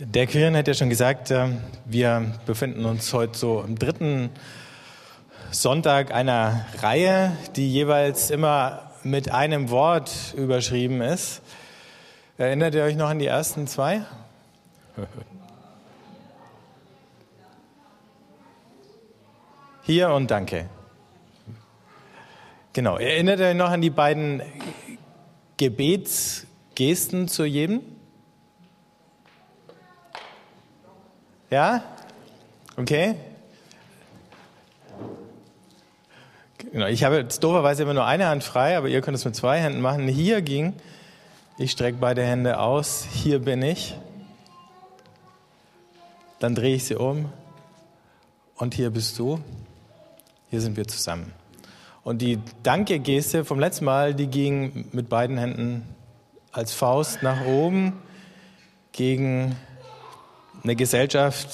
Der Quirin hat ja schon gesagt, äh, wir befinden uns heute so im dritten Sonntag einer Reihe, die jeweils immer mit einem Wort überschrieben ist. Erinnert ihr euch noch an die ersten zwei? Hier und danke. Genau. Erinnert ihr euch noch an die beiden Gebetsgesten zu jedem? Ja? Okay. Genau, ich habe jetzt dooferweise immer nur eine Hand frei, aber ihr könnt es mit zwei Händen machen. Hier ging, ich strecke beide Hände aus, hier bin ich. Dann drehe ich sie um und hier bist du. Hier sind wir zusammen. Und die Danke-Geste vom letzten Mal, die ging mit beiden Händen als Faust nach oben gegen eine Gesellschaft,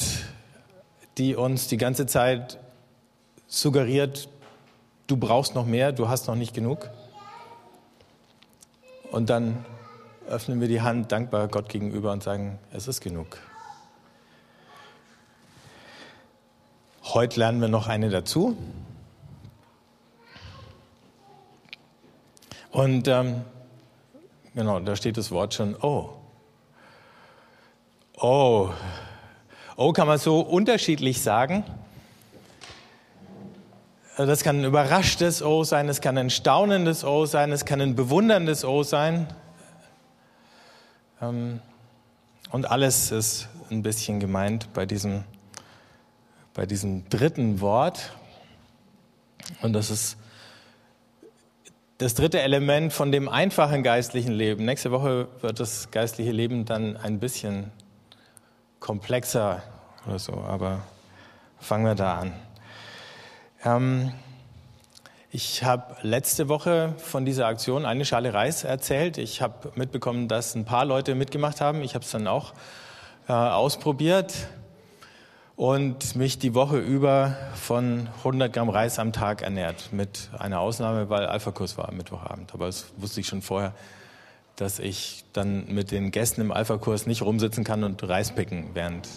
die uns die ganze Zeit suggeriert, du brauchst noch mehr, du hast noch nicht genug. Und dann öffnen wir die Hand dankbar Gott gegenüber und sagen, es ist genug. Heute lernen wir noch eine dazu. Und ähm, genau, da steht das Wort schon, oh. Oh. Oh kann man so unterschiedlich sagen. Das kann ein überraschtes Oh sein, es kann ein staunendes Oh sein, es kann ein bewunderndes Oh sein. Ähm, und alles ist ein bisschen gemeint bei diesem, bei diesem dritten Wort. Und das ist das dritte Element von dem einfachen geistlichen Leben. Nächste Woche wird das geistliche Leben dann ein bisschen komplexer oder so, aber fangen wir da an. Ähm, ich habe letzte Woche von dieser Aktion eine Schale Reis erzählt. Ich habe mitbekommen, dass ein paar Leute mitgemacht haben. Ich habe es dann auch äh, ausprobiert und mich die Woche über von 100 Gramm Reis am Tag ernährt. Mit einer Ausnahme, weil Alpha-Kurs war am Mittwochabend. Aber das wusste ich schon vorher, dass ich dann mit den Gästen im Alpha-Kurs nicht rumsitzen kann und Reis picken während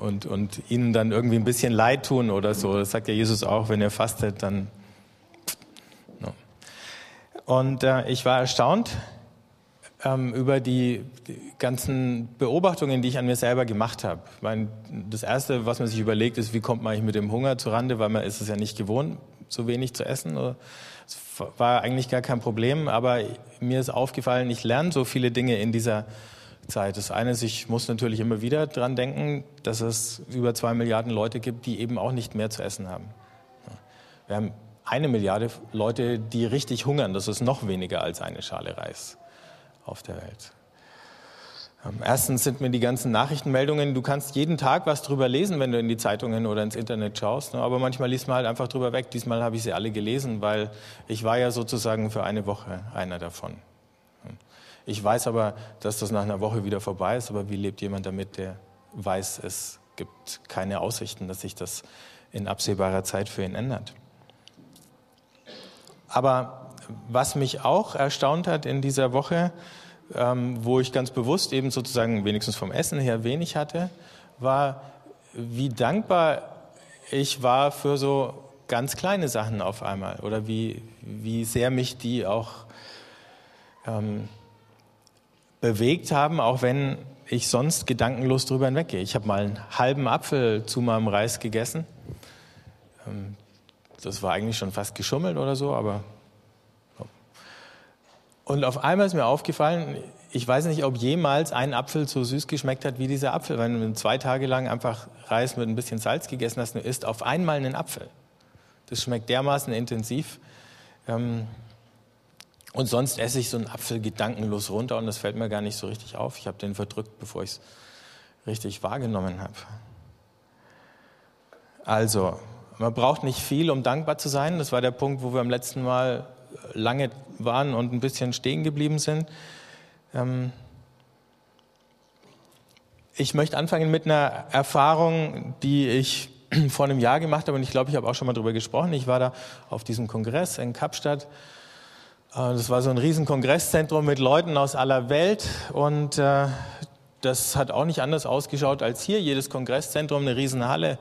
und, und ihnen dann irgendwie ein bisschen leid tun oder so. Das sagt ja Jesus auch, wenn ihr fastet, dann. No. Und äh, ich war erstaunt, ähm, über die, die, ganzen Beobachtungen, die ich an mir selber gemacht habe. Das Erste, was man sich überlegt, ist, wie kommt man eigentlich mit dem Hunger zurande, weil man ist es ja nicht gewohnt, so wenig zu essen. Es war eigentlich gar kein Problem, aber mir ist aufgefallen, ich lerne so viele Dinge in dieser Zeit. Das eine ist, ich muss natürlich immer wieder dran denken, dass es über zwei Milliarden Leute gibt, die eben auch nicht mehr zu essen haben. Wir haben eine Milliarde Leute, die richtig hungern. Das ist noch weniger als eine Schale Reis auf der Welt. Erstens sind mir die ganzen Nachrichtenmeldungen, du kannst jeden Tag was drüber lesen, wenn du in die Zeitungen oder ins Internet schaust, ne? aber manchmal liest man halt einfach drüber weg. Diesmal habe ich sie alle gelesen, weil ich war ja sozusagen für eine Woche einer davon. Ich weiß aber, dass das nach einer Woche wieder vorbei ist, aber wie lebt jemand damit, der weiß, es gibt keine Aussichten, dass sich das in absehbarer Zeit für ihn ändert? Aber was mich auch erstaunt hat in dieser Woche, ähm, wo ich ganz bewusst eben sozusagen wenigstens vom Essen her wenig hatte, war, wie dankbar ich war für so ganz kleine Sachen auf einmal oder wie, wie sehr mich die auch ähm, bewegt haben, auch wenn ich sonst gedankenlos drüber hinweggehe. Ich habe mal einen halben Apfel zu meinem Reis gegessen. Ähm, das war eigentlich schon fast geschummelt oder so, aber und auf einmal ist mir aufgefallen, ich weiß nicht, ob jemals ein Apfel so süß geschmeckt hat wie dieser Apfel. Wenn du zwei Tage lang einfach Reis mit ein bisschen Salz gegessen hast, du isst auf einmal einen Apfel. Das schmeckt dermaßen intensiv. Ähm, und sonst esse ich so einen Apfel gedankenlos runter und das fällt mir gar nicht so richtig auf. Ich habe den verdrückt, bevor ich es richtig wahrgenommen habe. Also, man braucht nicht viel, um dankbar zu sein. Das war der Punkt, wo wir am letzten Mal lange waren und ein bisschen stehen geblieben sind. Ähm, ich möchte anfangen mit einer Erfahrung, die ich vor einem Jahr gemacht habe und ich glaube, ich habe auch schon mal darüber gesprochen. Ich war da auf diesem Kongress in Kapstadt. Äh, das war so ein riesen Kongresszentrum mit Leuten aus aller Welt und äh, das hat auch nicht anders ausgeschaut als hier. Jedes Kongresszentrum, eine Riesenhalle.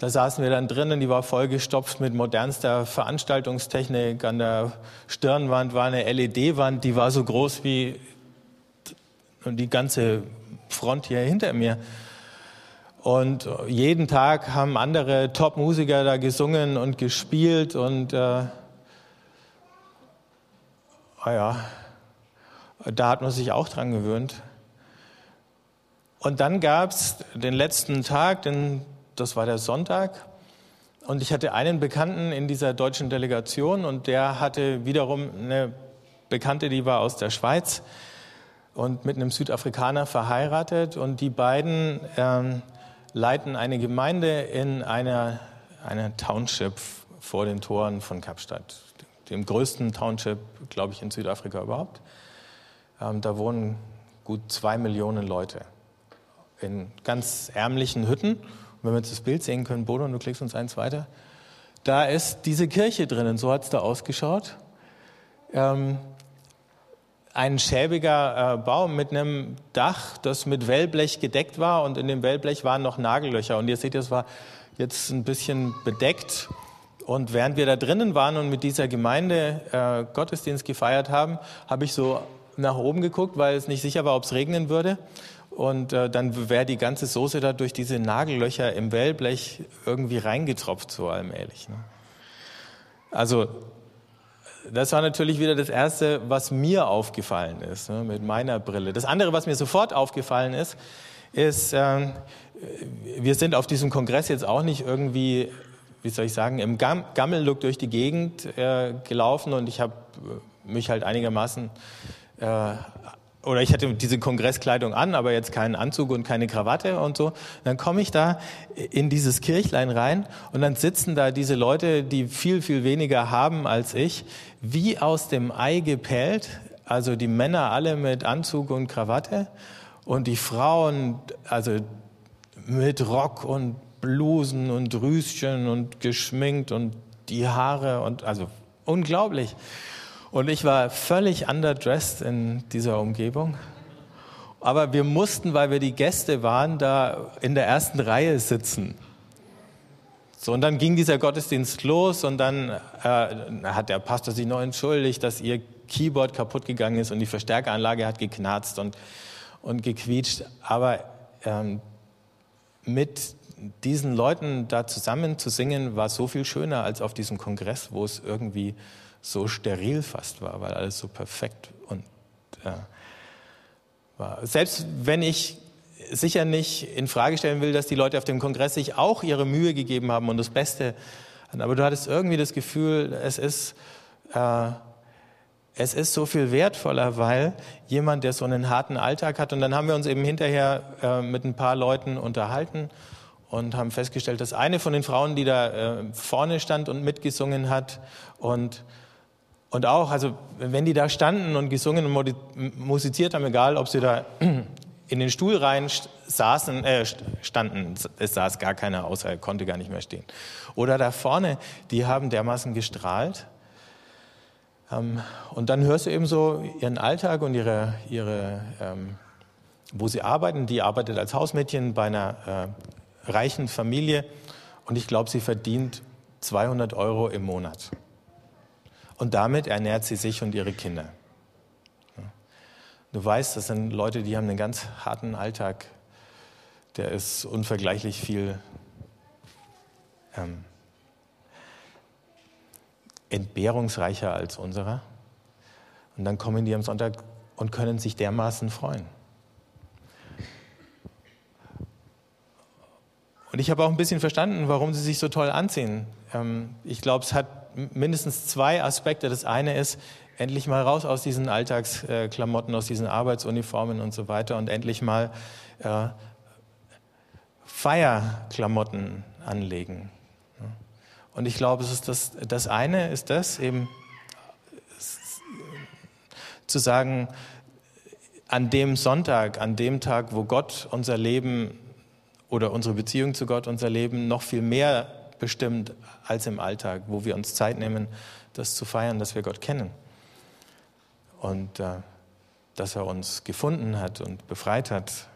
Da saßen wir dann drinnen, die war vollgestopft mit modernster Veranstaltungstechnik. An der Stirnwand war eine LED-Wand, die war so groß wie die ganze Front hier hinter mir. Und jeden Tag haben andere Top-Musiker da gesungen und gespielt und äh, ah ja, da hat man sich auch dran gewöhnt. Und dann gab es den letzten Tag, den, das war der Sonntag, und ich hatte einen Bekannten in dieser deutschen Delegation und der hatte wiederum eine Bekannte, die war aus der Schweiz und mit einem Südafrikaner verheiratet und die beiden ähm, leiten eine Gemeinde in einer, einer Township vor den Toren von Kapstadt, dem größten Township, glaube ich, in Südafrika überhaupt. Ähm, da wohnen gut zwei Millionen Leute in ganz ärmlichen Hütten. Und wenn wir jetzt das Bild sehen können, Bodo, du klickst uns eins weiter. Da ist diese Kirche drinnen, so hat es da ausgeschaut. Ähm, ein schäbiger äh, Baum mit einem Dach, das mit Wellblech gedeckt war und in dem Wellblech waren noch Nagellöcher. Und ihr seht, es war jetzt ein bisschen bedeckt. Und während wir da drinnen waren und mit dieser Gemeinde äh, Gottesdienst gefeiert haben, habe ich so nach oben geguckt, weil es nicht sicher war, ob es regnen würde. Und äh, dann wäre die ganze Soße da durch diese Nagellöcher im Wellblech irgendwie reingetropft, so allmählich. Ne? Also das war natürlich wieder das Erste, was mir aufgefallen ist, ne, mit meiner Brille. Das andere, was mir sofort aufgefallen ist, ist, äh, wir sind auf diesem Kongress jetzt auch nicht irgendwie, wie soll ich sagen, im Gam Gammellook durch die Gegend äh, gelaufen und ich habe mich halt einigermaßen äh, oder ich hatte diese Kongresskleidung an, aber jetzt keinen Anzug und keine Krawatte und so. Dann komme ich da in dieses Kirchlein rein und dann sitzen da diese Leute, die viel, viel weniger haben als ich, wie aus dem Ei gepellt. Also die Männer alle mit Anzug und Krawatte und die Frauen, also mit Rock und Blusen und Rüschen und geschminkt und die Haare und also unglaublich. Und ich war völlig underdressed in dieser Umgebung. Aber wir mussten, weil wir die Gäste waren, da in der ersten Reihe sitzen. So, und dann ging dieser Gottesdienst los und dann äh, hat der Pastor sich noch entschuldigt, dass ihr Keyboard kaputt gegangen ist und die Verstärkeranlage hat geknarzt und, und gequietscht. Aber ähm, mit diesen Leuten da zusammen zu singen, war so viel schöner als auf diesem Kongress, wo es irgendwie so steril fast war, weil alles so perfekt und äh, war. Selbst wenn ich sicher nicht in Frage stellen will, dass die Leute auf dem Kongress sich auch ihre Mühe gegeben haben und das Beste, aber du hattest irgendwie das Gefühl, es ist äh, es ist so viel wertvoller, weil jemand, der so einen harten Alltag hat, und dann haben wir uns eben hinterher äh, mit ein paar Leuten unterhalten und haben festgestellt, dass eine von den Frauen, die da äh, vorne stand und mitgesungen hat und und auch, also wenn die da standen und gesungen und musiziert haben, egal ob sie da in den Stuhl rein saßen, äh, standen, es saß gar keiner, außer er konnte gar nicht mehr stehen. Oder da vorne, die haben dermaßen gestrahlt. Ähm, und dann hörst du eben so ihren Alltag und ihre, ihre ähm, wo sie arbeiten. Die arbeitet als Hausmädchen bei einer äh, reichen Familie und ich glaube, sie verdient 200 Euro im Monat. Und damit ernährt sie sich und ihre Kinder. Du weißt, das sind Leute, die haben einen ganz harten Alltag. Der ist unvergleichlich viel ähm, entbehrungsreicher als unserer. Und dann kommen die am Sonntag und können sich dermaßen freuen. Und ich habe auch ein bisschen verstanden, warum sie sich so toll anziehen. Ähm, ich glaube, es hat mindestens zwei Aspekte. Das eine ist, endlich mal raus aus diesen Alltagsklamotten, aus diesen Arbeitsuniformen und so weiter und endlich mal äh, Feierklamotten anlegen. Und ich glaube, es ist das, das eine ist das eben zu sagen, an dem Sonntag, an dem Tag, wo Gott unser Leben oder unsere Beziehung zu Gott unser Leben noch viel mehr bestimmt als im Alltag, wo wir uns Zeit nehmen, das zu feiern, dass wir Gott kennen. Und äh, dass er uns gefunden hat und befreit hat,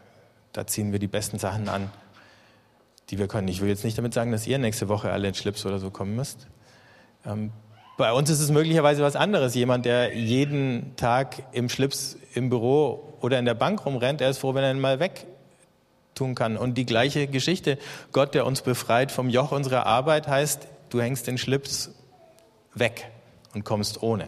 Da ziehen wir die besten Sachen an, die wir können. Ich will jetzt nicht damit sagen, dass ihr nächste Woche alle in Schlips oder so kommen müsst. Ähm, bei uns ist es möglicherweise was anderes. Jemand, der jeden Tag im Schlips im Büro oder in der Bank rumrennt, der ist froh, wenn er mal weg tun kann. Und die gleiche Geschichte. Gott, der uns befreit vom Joch unserer Arbeit, heißt, du hängst den Schlips weg und kommst ohne.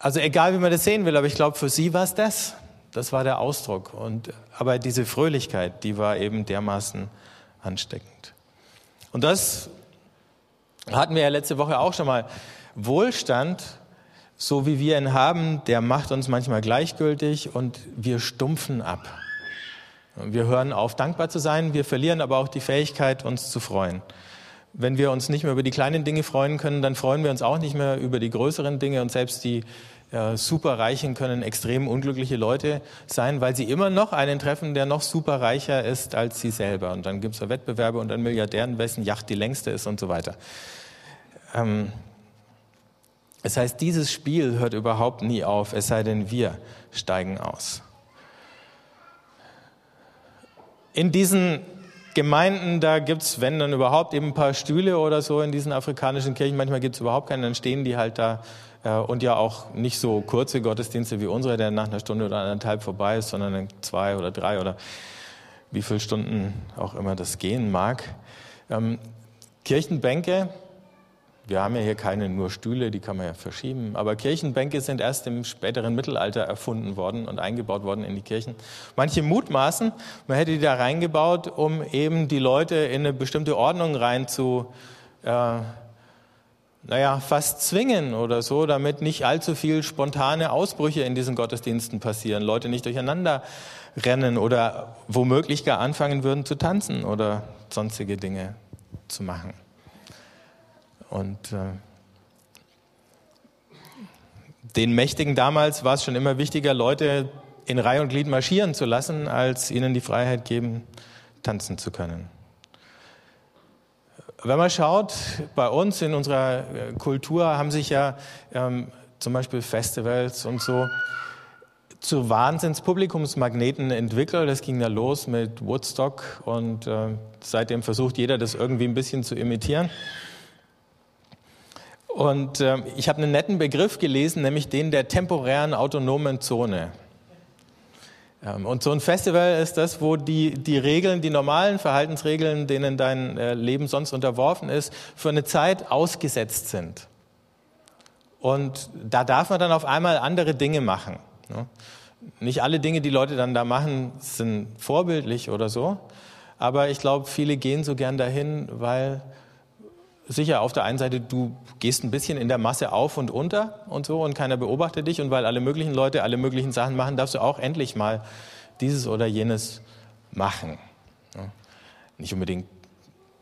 Also egal, wie man das sehen will, aber ich glaube, für sie war es das. Das war der Ausdruck. Und, aber diese Fröhlichkeit, die war eben dermaßen ansteckend. Und das hatten wir ja letzte Woche auch schon mal. Wohlstand, so wie wir ihn haben, der macht uns manchmal gleichgültig und wir stumpfen ab. Wir hören auf, dankbar zu sein, wir verlieren aber auch die Fähigkeit, uns zu freuen. Wenn wir uns nicht mehr über die kleinen Dinge freuen können, dann freuen wir uns auch nicht mehr über die größeren Dinge und selbst die äh, Superreichen können extrem unglückliche Leute sein, weil sie immer noch einen treffen, der noch superreicher ist als sie selber. Und dann gibt es Wettbewerbe und dann Milliardären, wessen Yacht die längste ist und so weiter. Ähm, das heißt, dieses Spiel hört überhaupt nie auf, es sei denn, wir steigen aus. In diesen Gemeinden, da gibt es, wenn dann überhaupt, eben ein paar Stühle oder so in diesen afrikanischen Kirchen. Manchmal gibt es überhaupt keinen, dann stehen die halt da. Äh, und ja auch nicht so kurze Gottesdienste wie unsere, der nach einer Stunde oder anderthalb vorbei ist, sondern zwei oder drei oder wie viele Stunden auch immer das gehen mag. Ähm, Kirchenbänke, wir haben ja hier keine nur Stühle, die kann man ja verschieben. Aber Kirchenbänke sind erst im späteren Mittelalter erfunden worden und eingebaut worden in die Kirchen. Manche mutmaßen, man hätte die da reingebaut, um eben die Leute in eine bestimmte Ordnung rein zu, äh, naja, fast zwingen oder so, damit nicht allzu viel spontane Ausbrüche in diesen Gottesdiensten passieren. Leute nicht durcheinander rennen oder womöglich gar anfangen würden zu tanzen oder sonstige Dinge zu machen. Und äh, den Mächtigen damals war es schon immer wichtiger, Leute in Reihe und Glied marschieren zu lassen, als ihnen die Freiheit geben, tanzen zu können. Wenn man schaut, bei uns in unserer äh, Kultur haben sich ja ähm, zum Beispiel Festivals und so zu Wahnsinnspublikumsmagneten entwickelt. Das ging ja los mit Woodstock und äh, seitdem versucht jeder, das irgendwie ein bisschen zu imitieren. Und äh, ich habe einen netten Begriff gelesen, nämlich den der temporären autonomen Zone. Ähm, und so ein Festival ist das, wo die, die Regeln, die normalen Verhaltensregeln, denen dein äh, Leben sonst unterworfen ist, für eine Zeit ausgesetzt sind. Und da darf man dann auf einmal andere Dinge machen. Ne? Nicht alle Dinge, die Leute dann da machen, sind vorbildlich oder so. Aber ich glaube, viele gehen so gern dahin, weil sicher auf der einen Seite, du gehst ein bisschen in der Masse auf und unter und so und keiner beobachtet dich und weil alle möglichen Leute alle möglichen Sachen machen, darfst du auch endlich mal dieses oder jenes machen. Nicht unbedingt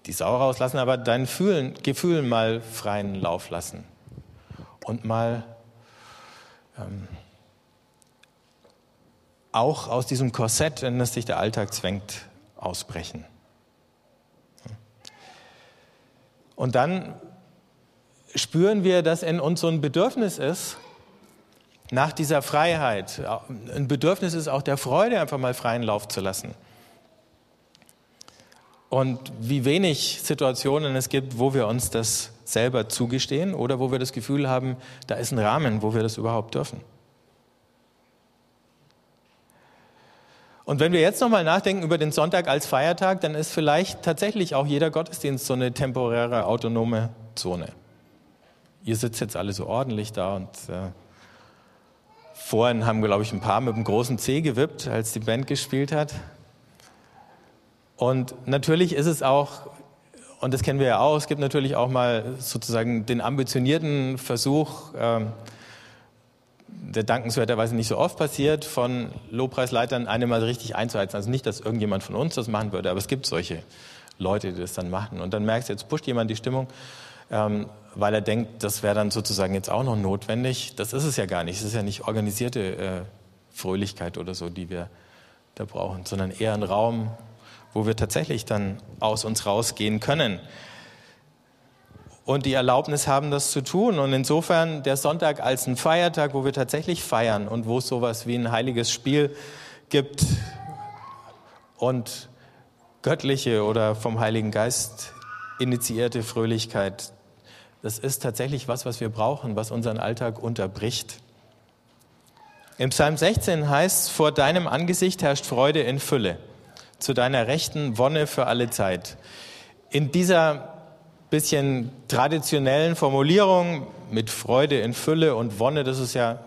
die Sau rauslassen, aber deinen Fühlen, Gefühlen mal freien Lauf lassen und mal ähm, auch aus diesem Korsett, in das sich der Alltag zwängt, ausbrechen. Und dann spüren wir, dass in uns so ein Bedürfnis ist nach dieser Freiheit. Ein Bedürfnis ist auch der Freude, einfach mal freien Lauf zu lassen. Und wie wenig Situationen es gibt, wo wir uns das selber zugestehen oder wo wir das Gefühl haben, da ist ein Rahmen, wo wir das überhaupt dürfen. Und wenn wir jetzt nochmal nachdenken über den Sonntag als Feiertag, dann ist vielleicht tatsächlich auch jeder Gottesdienst so eine temporäre autonome Zone. Ihr sitzt jetzt alle so ordentlich da und äh, vorhin haben, glaube ich, ein paar mit dem großen C gewippt, als die Band gespielt hat. Und natürlich ist es auch, und das kennen wir ja auch, es gibt natürlich auch mal sozusagen den ambitionierten Versuch, äh, der dankenswerterweise nicht so oft passiert, von Lobpreisleitern eine mal richtig einzuheizen. Also nicht, dass irgendjemand von uns das machen würde, aber es gibt solche Leute, die das dann machen. Und dann merkst du, jetzt pusht jemand die Stimmung, ähm, weil er denkt, das wäre dann sozusagen jetzt auch noch notwendig. Das ist es ja gar nicht. Es ist ja nicht organisierte äh, Fröhlichkeit oder so, die wir da brauchen, sondern eher ein Raum, wo wir tatsächlich dann aus uns rausgehen können. Und die Erlaubnis haben, das zu tun. Und insofern der Sonntag als ein Feiertag, wo wir tatsächlich feiern und wo es sowas wie ein heiliges Spiel gibt und göttliche oder vom Heiligen Geist initiierte Fröhlichkeit, das ist tatsächlich was, was wir brauchen, was unseren Alltag unterbricht. Im Psalm 16 heißt, vor deinem Angesicht herrscht Freude in Fülle, zu deiner Rechten Wonne für alle Zeit. In dieser bisschen traditionellen Formulierung mit Freude in Fülle und Wonne, das ist ja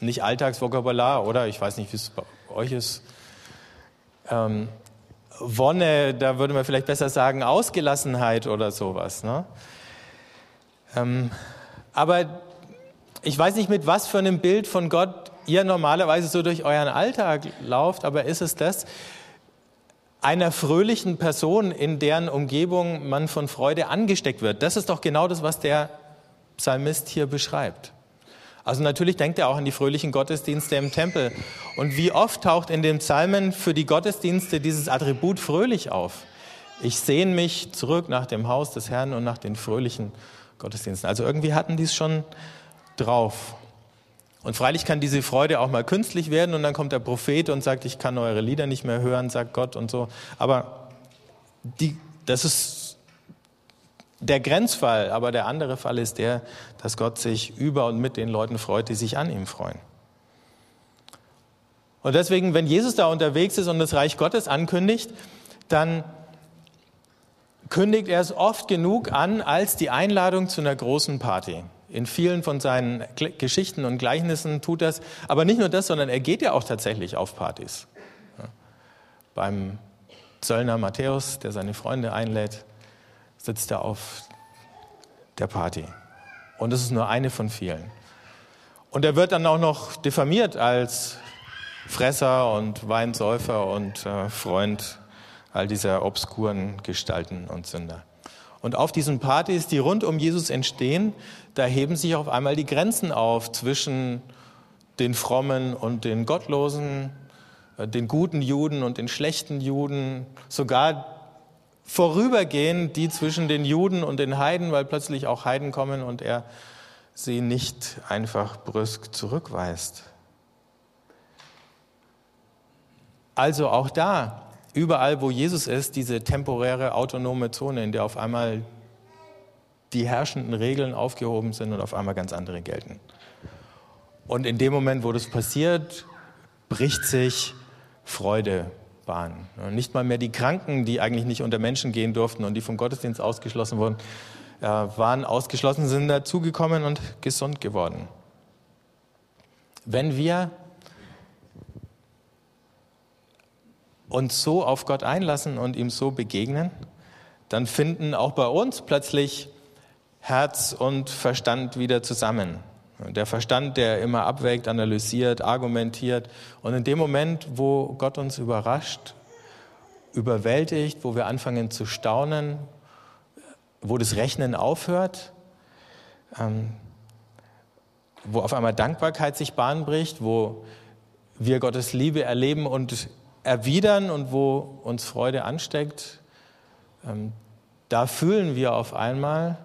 nicht Alltagsvokabular, oder? Ich weiß nicht, wie es bei euch ist. Ähm, Wonne, da würde man vielleicht besser sagen Ausgelassenheit oder sowas. Ne? Ähm, aber ich weiß nicht, mit was für einem Bild von Gott ihr normalerweise so durch euren Alltag lauft, aber ist es das, einer fröhlichen Person, in deren Umgebung man von Freude angesteckt wird. Das ist doch genau das, was der Psalmist hier beschreibt. Also natürlich denkt er auch an die fröhlichen Gottesdienste im Tempel. Und wie oft taucht in den Psalmen für die Gottesdienste dieses Attribut fröhlich auf? Ich sehne mich zurück nach dem Haus des Herrn und nach den fröhlichen Gottesdiensten. Also irgendwie hatten die es schon drauf. Und freilich kann diese Freude auch mal künstlich werden und dann kommt der Prophet und sagt, ich kann eure Lieder nicht mehr hören, sagt Gott und so. Aber die, das ist der Grenzfall, aber der andere Fall ist der, dass Gott sich über und mit den Leuten freut, die sich an ihm freuen. Und deswegen, wenn Jesus da unterwegs ist und das Reich Gottes ankündigt, dann kündigt er es oft genug an als die Einladung zu einer großen Party. In vielen von seinen Geschichten und Gleichnissen tut das. Aber nicht nur das, sondern er geht ja auch tatsächlich auf Partys. Beim Zöllner Matthäus, der seine Freunde einlädt, sitzt er auf der Party. Und das ist nur eine von vielen. Und er wird dann auch noch diffamiert als Fresser und Weinsäufer und äh, Freund all dieser obskuren Gestalten und Sünder. Und auf diesen Partys, die rund um Jesus entstehen, da heben sich auf einmal die Grenzen auf zwischen den Frommen und den Gottlosen, äh, den guten Juden und den schlechten Juden, sogar vorübergehend die zwischen den Juden und den Heiden, weil plötzlich auch Heiden kommen und er sie nicht einfach brüsk zurückweist. Also auch da überall, wo Jesus ist, diese temporäre autonome Zone, in der auf einmal die herrschenden Regeln aufgehoben sind und auf einmal ganz andere gelten. Und in dem Moment, wo das passiert, bricht sich Freude Bahn. Nicht mal mehr die Kranken, die eigentlich nicht unter Menschen gehen durften und die vom Gottesdienst ausgeschlossen wurden, waren ausgeschlossen, sind dazugekommen und gesund geworden. Wenn wir uns so auf Gott einlassen und ihm so begegnen, dann finden auch bei uns plötzlich Herz und Verstand wieder zusammen. Der Verstand, der immer abwägt, analysiert, argumentiert. Und in dem Moment, wo Gott uns überrascht, überwältigt, wo wir anfangen zu staunen, wo das Rechnen aufhört, ähm, wo auf einmal Dankbarkeit sich Bahn bricht, wo wir Gottes Liebe erleben und erwidern und wo uns Freude ansteckt, ähm, da fühlen wir auf einmal,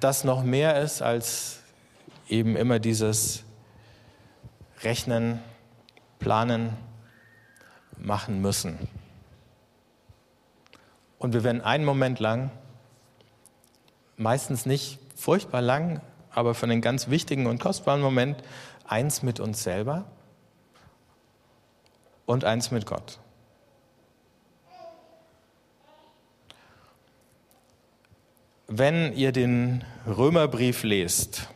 dass noch mehr ist als eben immer dieses Rechnen, Planen, machen müssen. Und wir werden einen Moment lang, meistens nicht furchtbar lang, aber für einen ganz wichtigen und kostbaren Moment, eins mit uns selber und eins mit Gott. Wenn ihr den Römerbrief lest,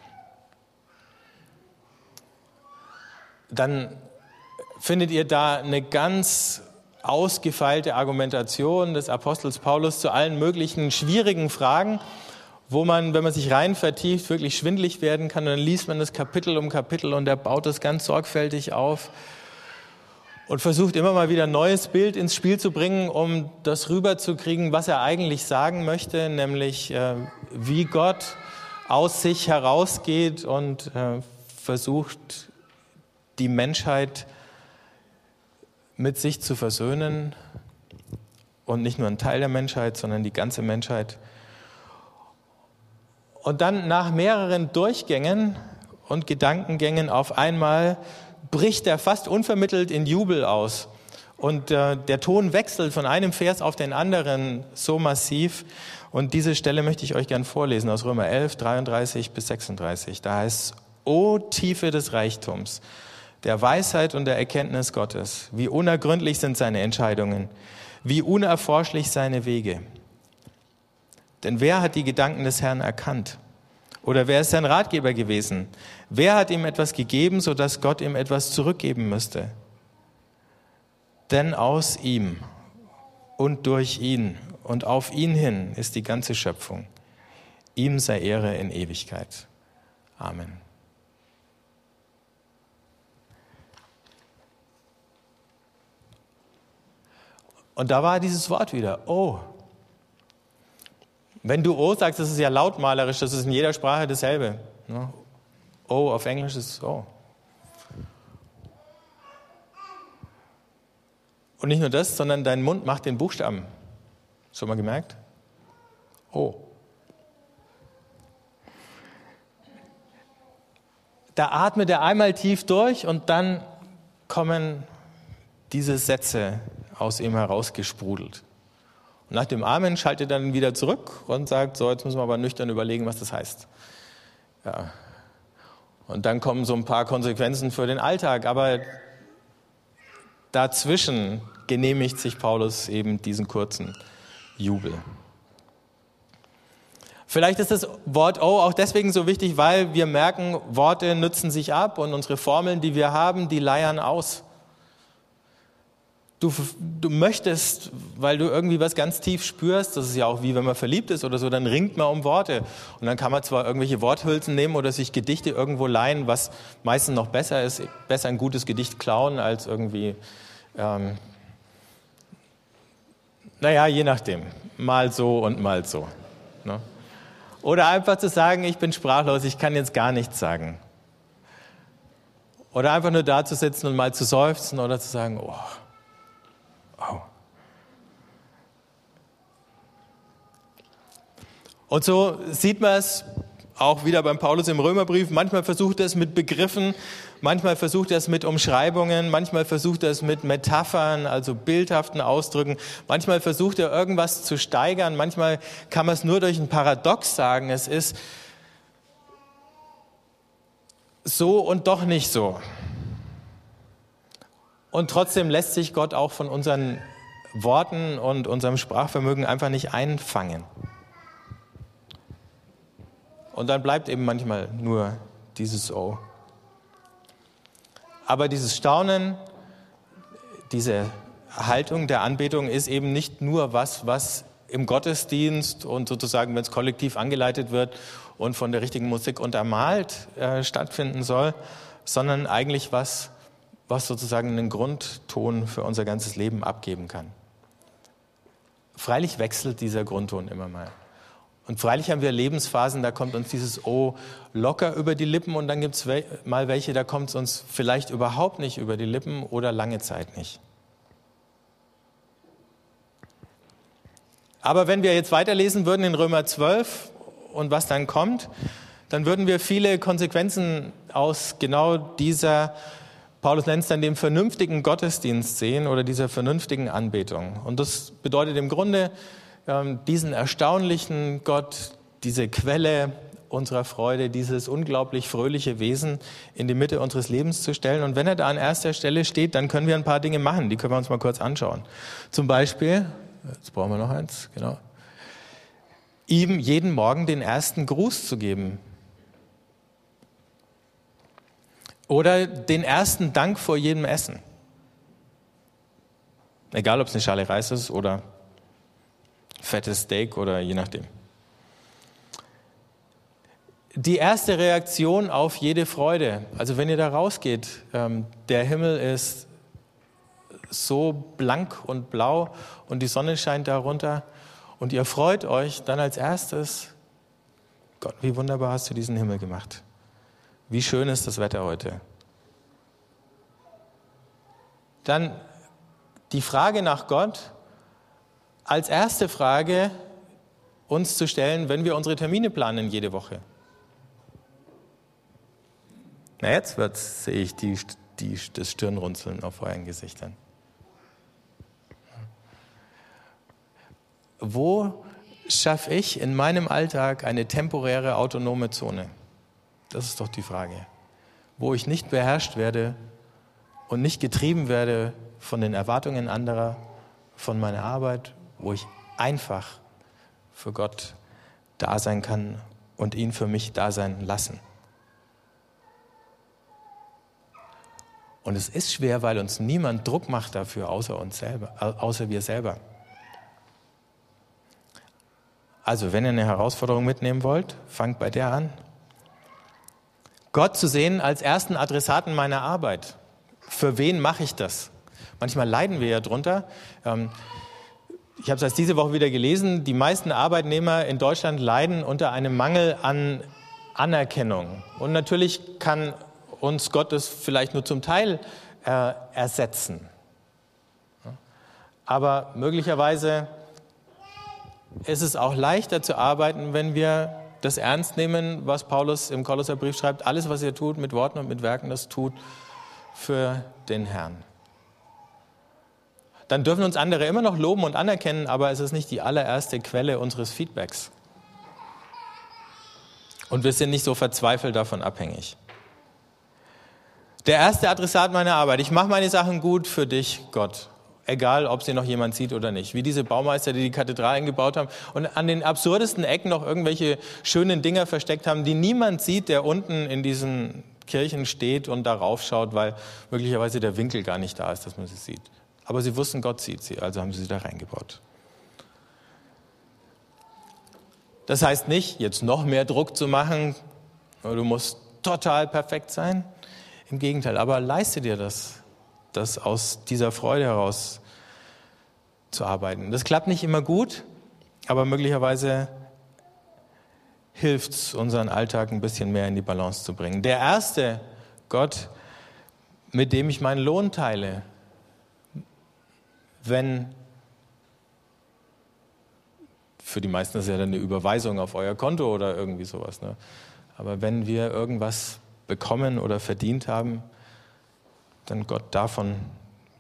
dann findet ihr da eine ganz ausgefeilte Argumentation des Apostels Paulus zu allen möglichen schwierigen Fragen, wo man, wenn man sich rein vertieft, wirklich schwindlig werden kann. Und dann liest man das Kapitel um Kapitel und er baut das ganz sorgfältig auf und versucht immer mal wieder ein neues Bild ins Spiel zu bringen, um das rüberzukriegen, was er eigentlich sagen möchte, nämlich äh, wie Gott aus sich herausgeht und äh, versucht, die Menschheit mit sich zu versöhnen. Und nicht nur ein Teil der Menschheit, sondern die ganze Menschheit. Und dann nach mehreren Durchgängen und Gedankengängen auf einmal bricht er fast unvermittelt in Jubel aus. Und äh, der Ton wechselt von einem Vers auf den anderen so massiv. Und diese Stelle möchte ich euch gern vorlesen aus Römer 11, 33 bis 36. Da heißt O Tiefe des Reichtums, der Weisheit und der Erkenntnis Gottes, wie unergründlich sind seine Entscheidungen, wie unerforschlich seine Wege. Denn wer hat die Gedanken des Herrn erkannt? Oder wer ist sein Ratgeber gewesen? Wer hat ihm etwas gegeben, sodass Gott ihm etwas zurückgeben müsste? Denn aus ihm und durch ihn und auf ihn hin ist die ganze Schöpfung. Ihm sei Ehre in Ewigkeit. Amen. Und da war dieses Wort wieder, oh. Wenn du oh sagst, das ist ja lautmalerisch, das ist in jeder Sprache dasselbe. Ne? Oh auf Englisch ist oh. Und nicht nur das, sondern dein Mund macht den Buchstaben. Schon mal gemerkt? Oh. Da atmet er einmal tief durch und dann kommen diese Sätze aus ihm herausgesprudelt. Nach dem Amen schaltet er dann wieder zurück und sagt, so, jetzt müssen wir aber nüchtern überlegen, was das heißt. Ja. Und dann kommen so ein paar Konsequenzen für den Alltag, aber dazwischen genehmigt sich Paulus eben diesen kurzen Jubel. Vielleicht ist das Wort O auch deswegen so wichtig, weil wir merken, Worte nützen sich ab und unsere Formeln, die wir haben, die leiern aus. Du, du möchtest, weil du irgendwie was ganz tief spürst, das ist ja auch wie wenn man verliebt ist oder so, dann ringt man um Worte. Und dann kann man zwar irgendwelche Worthülsen nehmen oder sich Gedichte irgendwo leihen, was meistens noch besser ist, besser ein gutes Gedicht klauen als irgendwie ähm, naja, je nachdem. Mal so und mal so. Ne? Oder einfach zu sagen, ich bin sprachlos, ich kann jetzt gar nichts sagen. Oder einfach nur da zu sitzen und mal zu seufzen oder zu sagen, oh, oh. Und so sieht man es auch wieder beim Paulus im Römerbrief. Manchmal versucht er es mit Begriffen, manchmal versucht er es mit Umschreibungen, manchmal versucht er es mit Metaphern, also bildhaften Ausdrücken. Manchmal versucht er irgendwas zu steigern, manchmal kann man es nur durch ein Paradox sagen. Es ist so und doch nicht so. Und trotzdem lässt sich Gott auch von unseren Worten und unserem Sprachvermögen einfach nicht einfangen. Und dann bleibt eben manchmal nur dieses O. Aber dieses Staunen, diese Haltung der Anbetung ist eben nicht nur was, was im Gottesdienst und sozusagen, wenn es kollektiv angeleitet wird und von der richtigen Musik untermalt äh, stattfinden soll, sondern eigentlich was, was sozusagen einen Grundton für unser ganzes Leben abgeben kann. Freilich wechselt dieser Grundton immer mal. Und freilich haben wir Lebensphasen, da kommt uns dieses O locker über die Lippen und dann gibt es mal welche, da kommt es uns vielleicht überhaupt nicht über die Lippen oder lange Zeit nicht. Aber wenn wir jetzt weiterlesen würden in Römer 12 und was dann kommt, dann würden wir viele Konsequenzen aus genau dieser, Paulus nennt es dann dem vernünftigen Gottesdienst sehen oder dieser vernünftigen Anbetung. Und das bedeutet im Grunde, ähm, diesen erstaunlichen Gott, diese Quelle unserer Freude, dieses unglaublich fröhliche Wesen in die Mitte unseres Lebens zu stellen. Und wenn er da an erster Stelle steht, dann können wir ein paar Dinge machen, die können wir uns mal kurz anschauen. Zum Beispiel, jetzt brauchen wir noch eins, genau, ihm jeden Morgen den ersten Gruß zu geben. Oder den ersten Dank vor jedem Essen. Egal, ob es eine Schale Reis ist oder fettes Steak oder je nachdem. Die erste Reaktion auf jede Freude, also wenn ihr da rausgeht, ähm, der Himmel ist so blank und blau und die Sonne scheint darunter und ihr freut euch, dann als erstes, Gott, wie wunderbar hast du diesen Himmel gemacht. Wie schön ist das Wetter heute. Dann die Frage nach Gott, als erste Frage, uns zu stellen, wenn wir unsere Termine planen jede Woche. Na, jetzt sehe ich die, die, das Stirnrunzeln auf euren Gesichtern. Wo schaffe ich in meinem Alltag eine temporäre autonome Zone? Das ist doch die Frage. Wo ich nicht beherrscht werde und nicht getrieben werde von den Erwartungen anderer, von meiner Arbeit, wo ich einfach für Gott da sein kann und ihn für mich da sein lassen. Und es ist schwer, weil uns niemand Druck macht dafür, außer uns selber, außer wir selber. Also, wenn ihr eine Herausforderung mitnehmen wollt, fangt bei der an. Gott zu sehen als ersten Adressaten meiner Arbeit. Für wen mache ich das? Manchmal leiden wir ja drunter. Ähm, ich habe es erst diese Woche wieder gelesen. Die meisten Arbeitnehmer in Deutschland leiden unter einem Mangel an Anerkennung. Und natürlich kann uns Gott es vielleicht nur zum Teil äh, ersetzen. Aber möglicherweise ist es auch leichter zu arbeiten, wenn wir das ernst nehmen, was Paulus im Kolosserbrief schreibt. Alles, was ihr tut, mit Worten und mit Werken, das tut für den Herrn. Dann dürfen uns andere immer noch loben und anerkennen, aber es ist nicht die allererste Quelle unseres Feedbacks. Und wir sind nicht so verzweifelt davon abhängig. Der erste Adressat meiner Arbeit. Ich mache meine Sachen gut für dich, Gott egal ob sie noch jemand sieht oder nicht. Wie diese Baumeister, die die Kathedralen gebaut haben und an den absurdesten Ecken noch irgendwelche schönen Dinger versteckt haben, die niemand sieht, der unten in diesen Kirchen steht und darauf schaut, weil möglicherweise der Winkel gar nicht da ist, dass man sie sieht. Aber sie wussten, Gott sieht sie, also haben sie sie da reingebaut. Das heißt nicht, jetzt noch mehr Druck zu machen, du musst total perfekt sein. Im Gegenteil, aber leiste dir das das aus dieser Freude heraus zu arbeiten. Das klappt nicht immer gut, aber möglicherweise hilft es, unseren Alltag ein bisschen mehr in die Balance zu bringen. Der erste Gott, mit dem ich meinen Lohn teile, wenn für die meisten ist ja dann eine Überweisung auf euer Konto oder irgendwie sowas. Ne? Aber wenn wir irgendwas bekommen oder verdient haben, dann Gott davon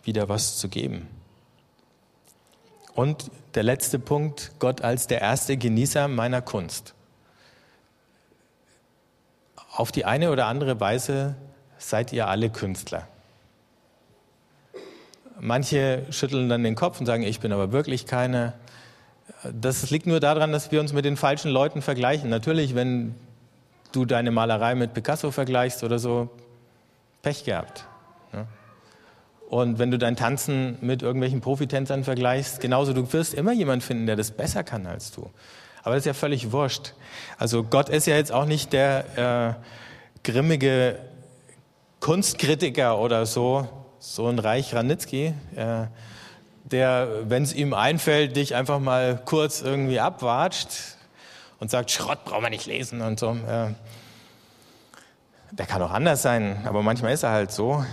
wieder was zu geben. Und der letzte Punkt, Gott als der erste Genießer meiner Kunst. Auf die eine oder andere Weise seid ihr alle Künstler. Manche schütteln dann den Kopf und sagen, ich bin aber wirklich keine. Das liegt nur daran, dass wir uns mit den falschen Leuten vergleichen. Natürlich, wenn du deine Malerei mit Picasso vergleichst oder so, Pech gehabt. Und wenn du dein Tanzen mit irgendwelchen Profitänzern vergleichst, genauso, du wirst immer jemanden finden, der das besser kann als du. Aber das ist ja völlig wurscht. Also Gott ist ja jetzt auch nicht der äh, grimmige Kunstkritiker oder so, so ein Reich Ranitzky, äh, der, wenn es ihm einfällt, dich einfach mal kurz irgendwie abwatscht und sagt, Schrott brauchen wir nicht lesen und so. Äh, der kann auch anders sein, aber manchmal ist er halt so.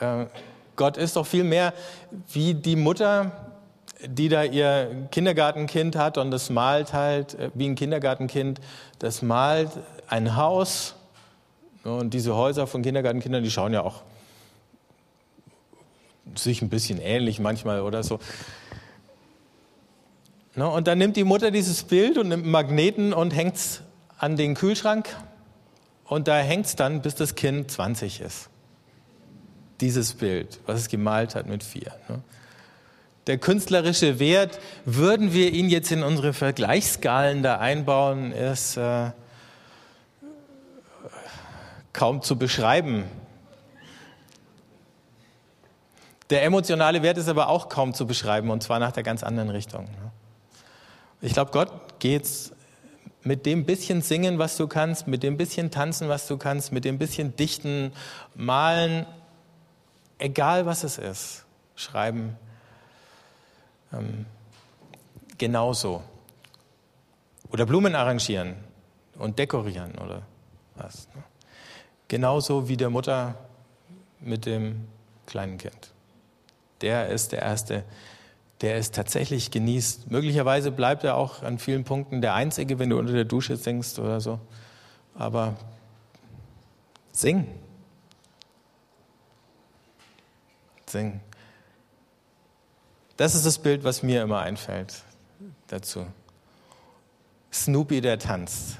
Äh, Gott ist doch viel mehr wie die Mutter, die da ihr Kindergartenkind hat und das malt halt äh, wie ein Kindergartenkind, das malt ein Haus. Und diese Häuser von Kindergartenkindern, die schauen ja auch sich ein bisschen ähnlich manchmal oder so. Und dann nimmt die Mutter dieses Bild und nimmt einen Magneten und hängt es an den Kühlschrank und da hängt es dann, bis das Kind 20 ist dieses Bild, was es gemalt hat mit vier. Ne? Der künstlerische Wert, würden wir ihn jetzt in unsere Vergleichsskalen da einbauen, ist äh, kaum zu beschreiben. Der emotionale Wert ist aber auch kaum zu beschreiben, und zwar nach der ganz anderen Richtung. Ne? Ich glaube, Gott geht mit dem bisschen singen, was du kannst, mit dem bisschen tanzen, was du kannst, mit dem bisschen dichten, malen, egal was es ist, schreiben ähm, genauso. Oder Blumen arrangieren und dekorieren oder was. Ne? Genauso wie der Mutter mit dem kleinen Kind. Der ist der Erste, der es tatsächlich genießt. Möglicherweise bleibt er auch an vielen Punkten der Einzige, wenn du unter der Dusche singst oder so. Aber sing. Sing. Das ist das Bild, was mir immer einfällt dazu. Snoopy, der tanzt.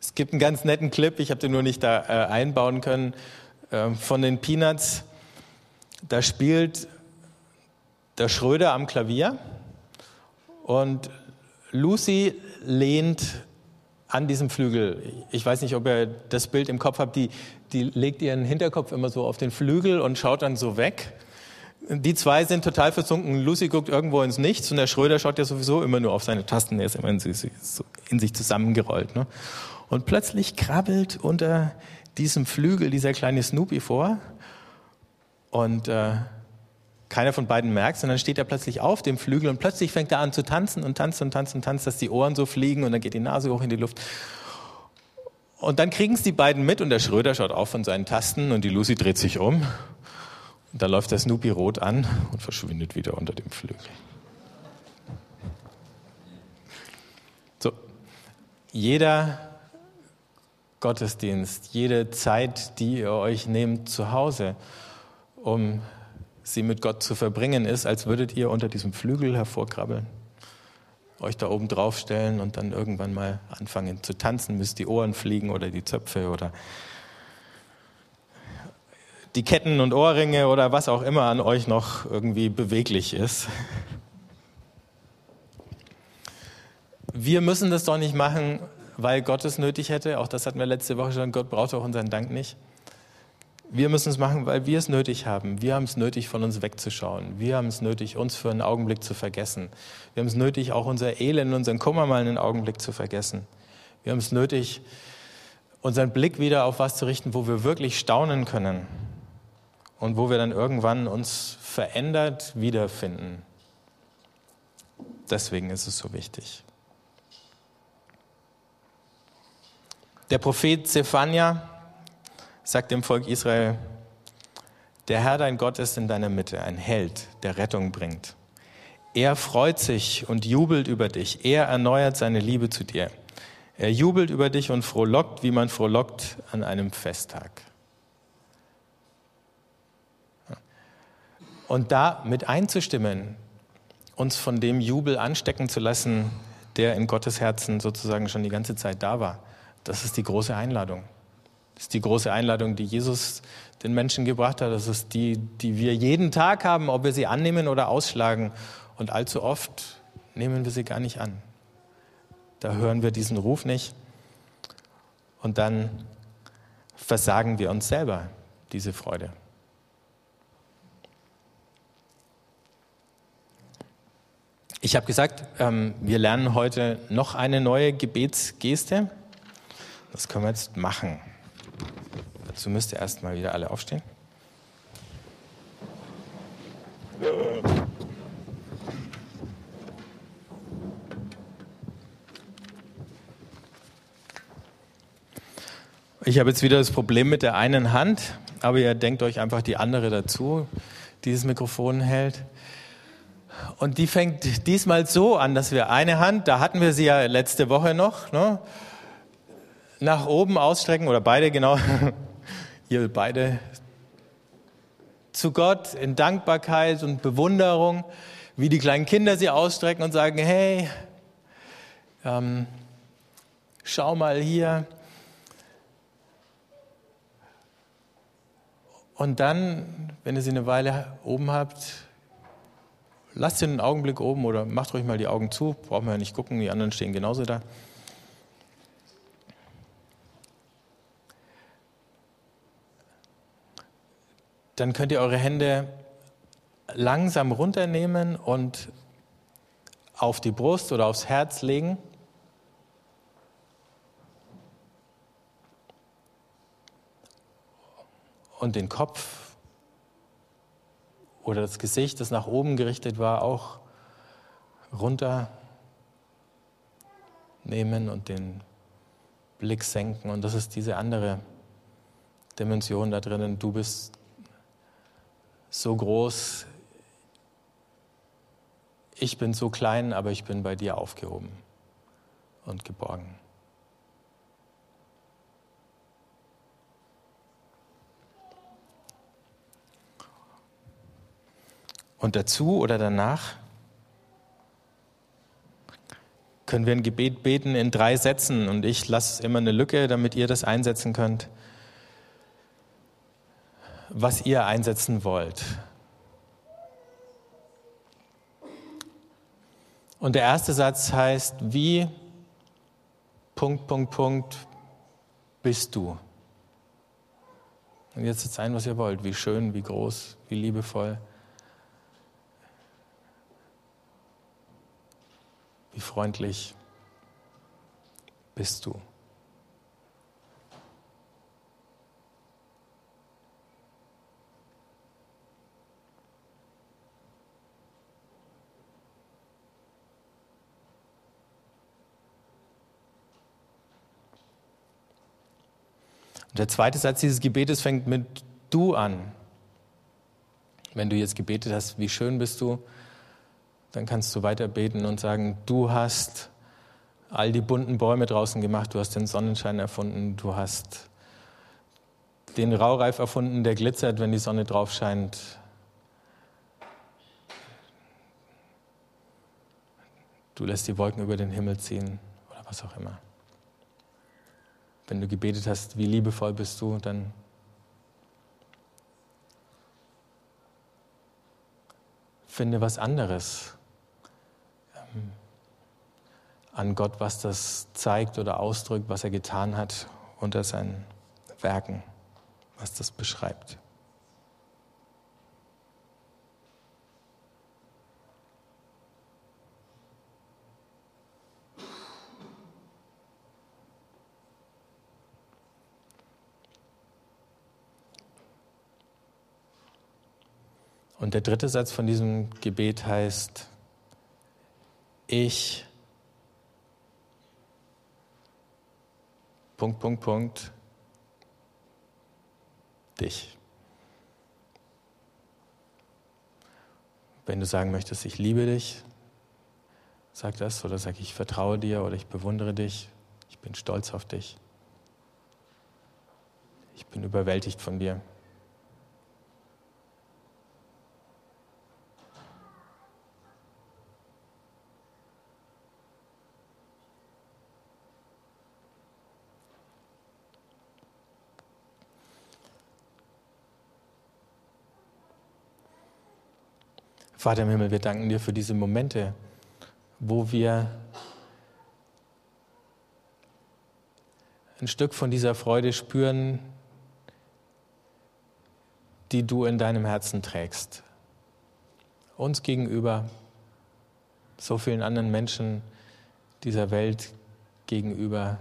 Es gibt einen ganz netten Clip, ich habe den nur nicht da äh, einbauen können, äh, von den Peanuts. Da spielt der Schröder am Klavier und Lucy lehnt an diesem Flügel. Ich weiß nicht, ob ihr das Bild im Kopf habt. Die, die legt ihren Hinterkopf immer so auf den Flügel und schaut dann so weg. Die zwei sind total versunken. Lucy guckt irgendwo ins Nichts und der Schröder schaut ja sowieso immer nur auf seine Tasten. Er ist immer in sich, zusammengerollt. Ne? Und plötzlich krabbelt unter diesem Flügel dieser kleine Snoopy vor und äh, keiner von beiden merkt, dann steht er plötzlich auf dem Flügel und plötzlich fängt er an zu tanzen und tanzt und tanzt und tanzt, dass die Ohren so fliegen und dann geht die Nase hoch in die Luft. Und dann kriegen es die beiden mit und der Schröder schaut auf von seinen Tasten und die Lucy dreht sich um. Und da läuft der Snoopy rot an und verschwindet wieder unter dem Flügel. So, jeder Gottesdienst, jede Zeit, die ihr euch nehmt zu Hause, um sie mit Gott zu verbringen, ist, als würdet ihr unter diesem Flügel hervorkrabbeln, euch da oben draufstellen und dann irgendwann mal anfangen zu tanzen, müsst die Ohren fliegen oder die Zöpfe oder die Ketten und Ohrringe oder was auch immer an euch noch irgendwie beweglich ist. Wir müssen das doch nicht machen, weil Gott es nötig hätte. Auch das hatten wir letzte Woche schon. Gott braucht auch unseren Dank nicht. Wir müssen es machen, weil wir es nötig haben. Wir haben es nötig, von uns wegzuschauen. Wir haben es nötig, uns für einen Augenblick zu vergessen. Wir haben es nötig, auch unser Elend, unseren Kummer mal einen Augenblick zu vergessen. Wir haben es nötig, unseren Blick wieder auf was zu richten, wo wir wirklich staunen können und wo wir dann irgendwann uns verändert wiederfinden. Deswegen ist es so wichtig. Der Prophet Zephania sagt dem Volk Israel, der Herr dein Gott ist in deiner Mitte, ein Held, der Rettung bringt. Er freut sich und jubelt über dich. Er erneuert seine Liebe zu dir. Er jubelt über dich und frohlockt, wie man frohlockt an einem Festtag. Und da mit einzustimmen, uns von dem Jubel anstecken zu lassen, der in Gottes Herzen sozusagen schon die ganze Zeit da war, das ist die große Einladung. Das ist die große Einladung, die Jesus den Menschen gebracht hat. Das ist die, die wir jeden Tag haben, ob wir sie annehmen oder ausschlagen. Und allzu oft nehmen wir sie gar nicht an. Da hören wir diesen Ruf nicht. Und dann versagen wir uns selber diese Freude. Ich habe gesagt, ähm, wir lernen heute noch eine neue Gebetsgeste. Das können wir jetzt machen. Dazu müsst ihr erstmal wieder alle aufstehen. Ich habe jetzt wieder das Problem mit der einen Hand, aber ihr denkt euch einfach die andere dazu, die das Mikrofon hält. Und die fängt diesmal so an, dass wir eine Hand, da hatten wir sie ja letzte Woche noch, ne, nach oben ausstrecken oder beide genau ihr beide zu Gott in Dankbarkeit und Bewunderung, wie die kleinen Kinder sie ausstrecken und sagen, hey, ähm, schau mal hier. Und dann, wenn ihr sie eine Weile oben habt, lasst sie einen Augenblick oben oder macht ruhig mal die Augen zu, brauchen wir ja nicht gucken, die anderen stehen genauso da. Dann könnt ihr eure Hände langsam runternehmen und auf die Brust oder aufs Herz legen. Und den Kopf oder das Gesicht, das nach oben gerichtet war, auch runter nehmen und den Blick senken. Und das ist diese andere Dimension da drinnen. Du bist so groß ich bin so klein, aber ich bin bei dir aufgehoben und geborgen. Und dazu oder danach können wir ein Gebet beten in drei Sätzen und ich lasse immer eine Lücke, damit ihr das einsetzen könnt, was ihr einsetzen wollt. Und der erste Satz heißt, wie, Punkt, Punkt, Punkt, bist du? Und jetzt setzt ein, was ihr wollt, wie schön, wie groß, wie liebevoll. Wie freundlich bist du? Der zweite Satz dieses Gebetes fängt mit du an. Wenn du jetzt gebetet hast, wie schön bist du, dann kannst du weiter beten und sagen, du hast all die bunten Bäume draußen gemacht, du hast den Sonnenschein erfunden, du hast den Raureif erfunden, der glitzert, wenn die Sonne drauf scheint. Du lässt die Wolken über den Himmel ziehen oder was auch immer. Wenn du gebetet hast, wie liebevoll bist du, dann finde was anderes an Gott, was das zeigt oder ausdrückt, was er getan hat unter seinen Werken, was das beschreibt. Und der dritte Satz von diesem Gebet heißt, ich Punkt, Punkt, Punkt, dich. Wenn du sagen möchtest, ich liebe dich, sag das oder sag ich vertraue dir oder ich bewundere dich, ich bin stolz auf dich, ich bin überwältigt von dir. Vater im Himmel, wir danken dir für diese Momente, wo wir ein Stück von dieser Freude spüren, die du in deinem Herzen trägst. Uns gegenüber, so vielen anderen Menschen dieser Welt gegenüber,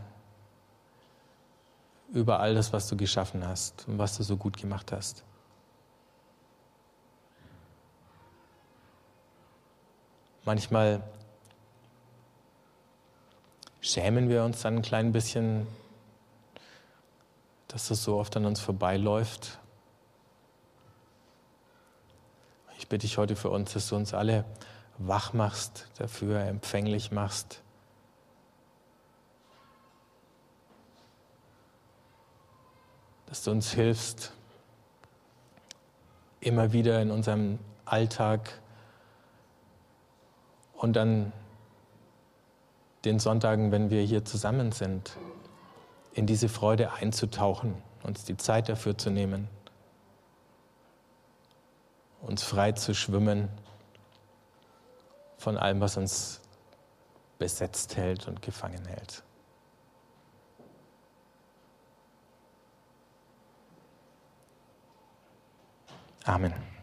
über all das, was du geschaffen hast und was du so gut gemacht hast. Manchmal schämen wir uns dann ein klein bisschen, dass das so oft an uns vorbeiläuft. Ich bitte dich heute für uns, dass du uns alle wach machst, dafür empfänglich machst. Dass du uns hilfst, immer wieder in unserem Alltag und an den Sonntagen, wenn wir hier zusammen sind, in diese Freude einzutauchen, uns die Zeit dafür zu nehmen, uns frei zu schwimmen von allem, was uns besetzt hält und gefangen hält. Amen.